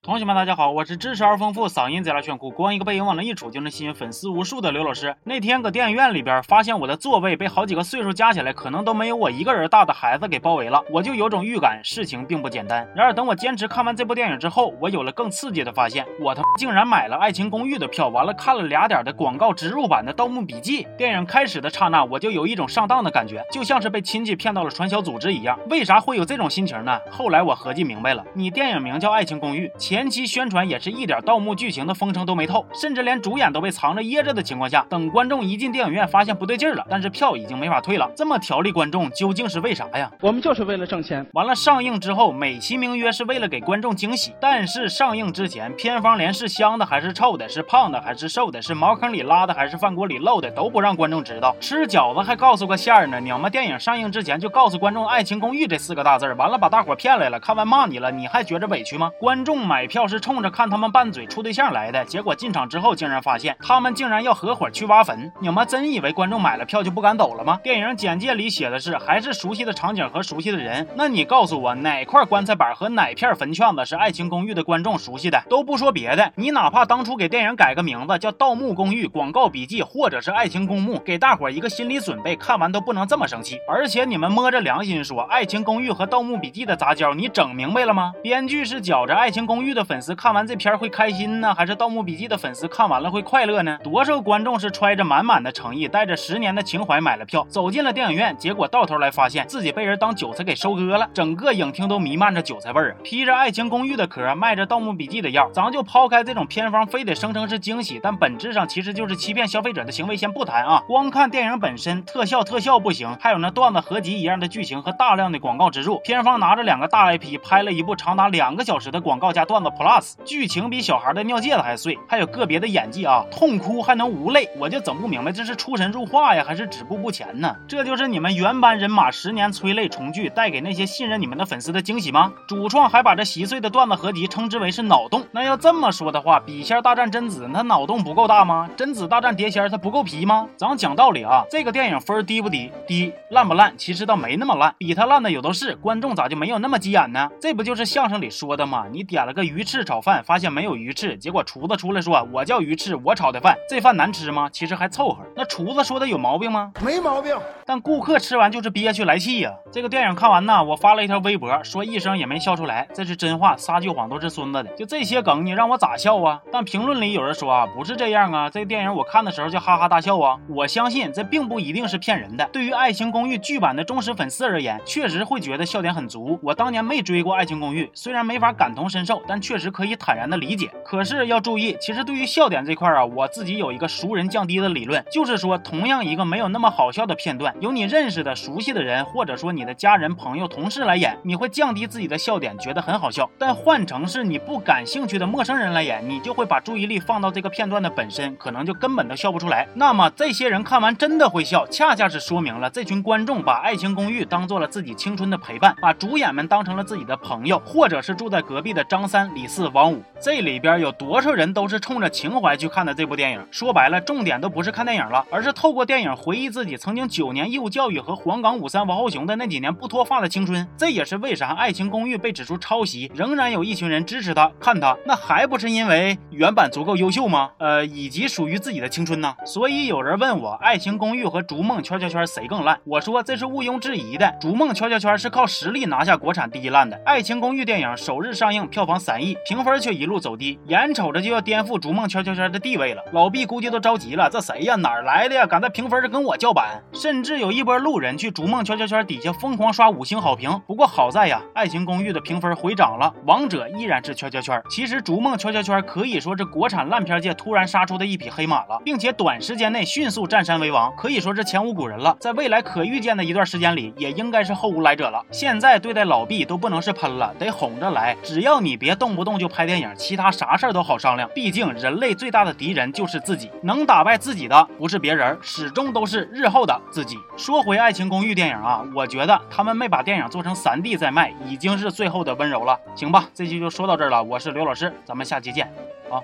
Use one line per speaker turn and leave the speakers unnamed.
同学们，大家好，我是知识而丰富、嗓音贼拉炫酷、光一个背影往那一杵就能吸引粉丝无数的刘老师。那天搁电影院里边，发现我的座位被好几个岁数加起来可能都没有我一个人大的孩子给包围了，我就有种预感，事情并不简单。然而等我坚持看完这部电影之后，我有了更刺激的发现，我他妈竟然买了《爱情公寓》的票，完了看了俩点的广告植入版的《盗墓笔记》。电影开始的刹那，我就有一种上当的感觉，就像是被亲戚骗到了传销组织一样。为啥会有这种心情呢？后来我合计明白了，你电影名叫《爱情公寓》，前期宣传也。是一点盗墓剧情的风声都没透，甚至连主演都被藏着掖着的情况下，等观众一进电影院发现不对劲了，但是票已经没法退了，这么条例观众究竟是为啥呀？
我们就是为了挣钱。
完了，上映之后美其名曰是为了给观众惊喜，但是上映之前，片方连是香的还是臭的，是胖的还是瘦的，是茅坑里拉的还是饭锅里漏的，都不让观众知道。吃饺子还告诉个馅儿呢，娘们电影上映之前就告诉观众“爱情公寓”这四个大字，完了把大伙骗来了，看完骂你了，你还觉着委屈吗？观众买买票是冲着看他们拌嘴处。对象来的结果，进场之后竟然发现他们竟然要合伙去挖坟。你们真以为观众买了票就不敢走了吗？电影简介里写的是还是熟悉的场景和熟悉的人。那你告诉我哪块棺材板和哪片坟圈子是《爱情公寓》的观众熟悉的？都不说别的，你哪怕当初给电影改个名字叫《盗墓公寓》广告笔记，或者是《爱情公墓》，给大伙一个心理准备，看完都不能这么生气。而且你们摸着良心说，《爱情公寓》和《盗墓笔记》的杂交，你整明白了吗？编剧是觉着《爱情公寓》剧的粉丝看完这片会开心。呢还是《盗墓笔记》的粉丝看完了会快乐呢？多少观众是揣着满满的诚意，带着十年的情怀买了票，走进了电影院，结果到头来发现自己被人当韭菜给收割了，整个影厅都弥漫着韭菜味儿啊！披着《爱情公寓》的壳，卖着《盗墓笔记》的药，咱就抛开这种片方非得声称是惊喜，但本质上其实就是欺骗消费者的行为，先不谈啊。光看电影本身，特效特效不行，还有那段子合集一样的剧情和大量的广告植入，片方拿着两个大 IP 拍了一部长达两个小时的广告加段子 Plus，剧情比小孩的尿戒子还碎。还有个别的演技啊，痛哭还能无泪，我就整不明白这是出神入化呀，还是止步不前呢？这就是你们原班人马十年催泪重聚带给那些信任你们的粉丝的惊喜吗？主创还把这稀碎的段子合集称之为是脑洞，那要这么说的话，笔仙大战贞子，他脑洞不够大吗？贞子大战碟仙，他不够皮吗？咱讲道理啊，这个电影分低不低？低，烂不烂？其实倒没那么烂，比他烂的有都是，观众咋就没有那么急眼呢？这不就是相声里说的吗？你点了个鱼翅炒饭，发现没有鱼翅，结果厨子出来。说我叫鱼翅，我炒的饭，这饭难吃吗？其实还凑合。那厨子说的有毛病吗？
没毛病。
但顾客吃完就是憋屈来气呀。这个电影看完呢，我发了一条微博，说一声也没笑出来，这是真话，撒句谎都是孙子的。就这些梗，你让我咋笑啊？但评论里有人说啊，不是这样啊，这个电影我看的时候就哈哈大笑啊。我相信这并不一定是骗人的。对于《爱情公寓》剧版的忠实粉丝而言，确实会觉得笑点很足。我当年没追过《爱情公寓》，虽然没法感同身受，但确实可以坦然的理解。可是要注意，其实对于笑点这块啊，我自己有一个熟人降低的理论，就是说，同样一个没有那么好笑的片段，由你认识的熟悉的人，或者说你的家人、朋友、同事来演，你会降低自己的笑点，觉得很好笑。但换成是你不感兴趣的陌生人来演，你就会把注意力放到这个片段的本身，可能就根本都笑不出来。那么这些人看完真的会笑，恰恰是说明了这群观众把《爱情公寓》当做了自己青春的陪伴，把主演们当成了自己的朋友，或者是住在隔壁的张三、李四、王五。这里边有多少人都是冲着情怀去看的？这部电影说白了，重点都不是看电影了，而是透过电影回忆自己曾经九年义务教育和黄冈五三王后雄的那几年不脱发的青春。这也是为啥《爱情公寓》被指出抄袭，仍然有一群人支持他看他，那还不是因为原版足够优秀吗？呃，以及属于自己的青春呢？所以有人问我，《爱情公寓》和《逐梦圈圈圈》谁更烂？我说这是毋庸置疑的，《逐梦圈圈圈》是靠实力拿下国产第一烂的，《爱情公寓》电影首日上映票房三意，评分却一路走低，眼瞅着就要颠覆《逐梦圈圈圈》的地位了。老毕估计都着急了，这谁呀？哪儿来的呀？敢在评分上跟我叫板？甚至有一波路人去逐梦圈圈圈底下疯狂刷五星好评。不过好在呀，爱情公寓的评分回涨了，王者依然是圈圈圈。其实逐梦圈圈圈可以说是国产烂片界突然杀出的一匹黑马了，并且短时间内迅速占山为王，可以说是前无古人了。在未来可预见的一段时间里，也应该是后无来者了。现在对待老毕都不能是喷了，得哄着来。只要你别动不动就拍电影，其他啥事儿都好商量。毕竟人类最大的敌人。就是自己，能打败自己的不是别人，始终都是日后的自己。说回《爱情公寓》电影啊，我觉得他们没把电影做成三 D 再卖，已经是最后的温柔了。行吧，这期就说到这儿了。我是刘老师，咱们下期见，啊。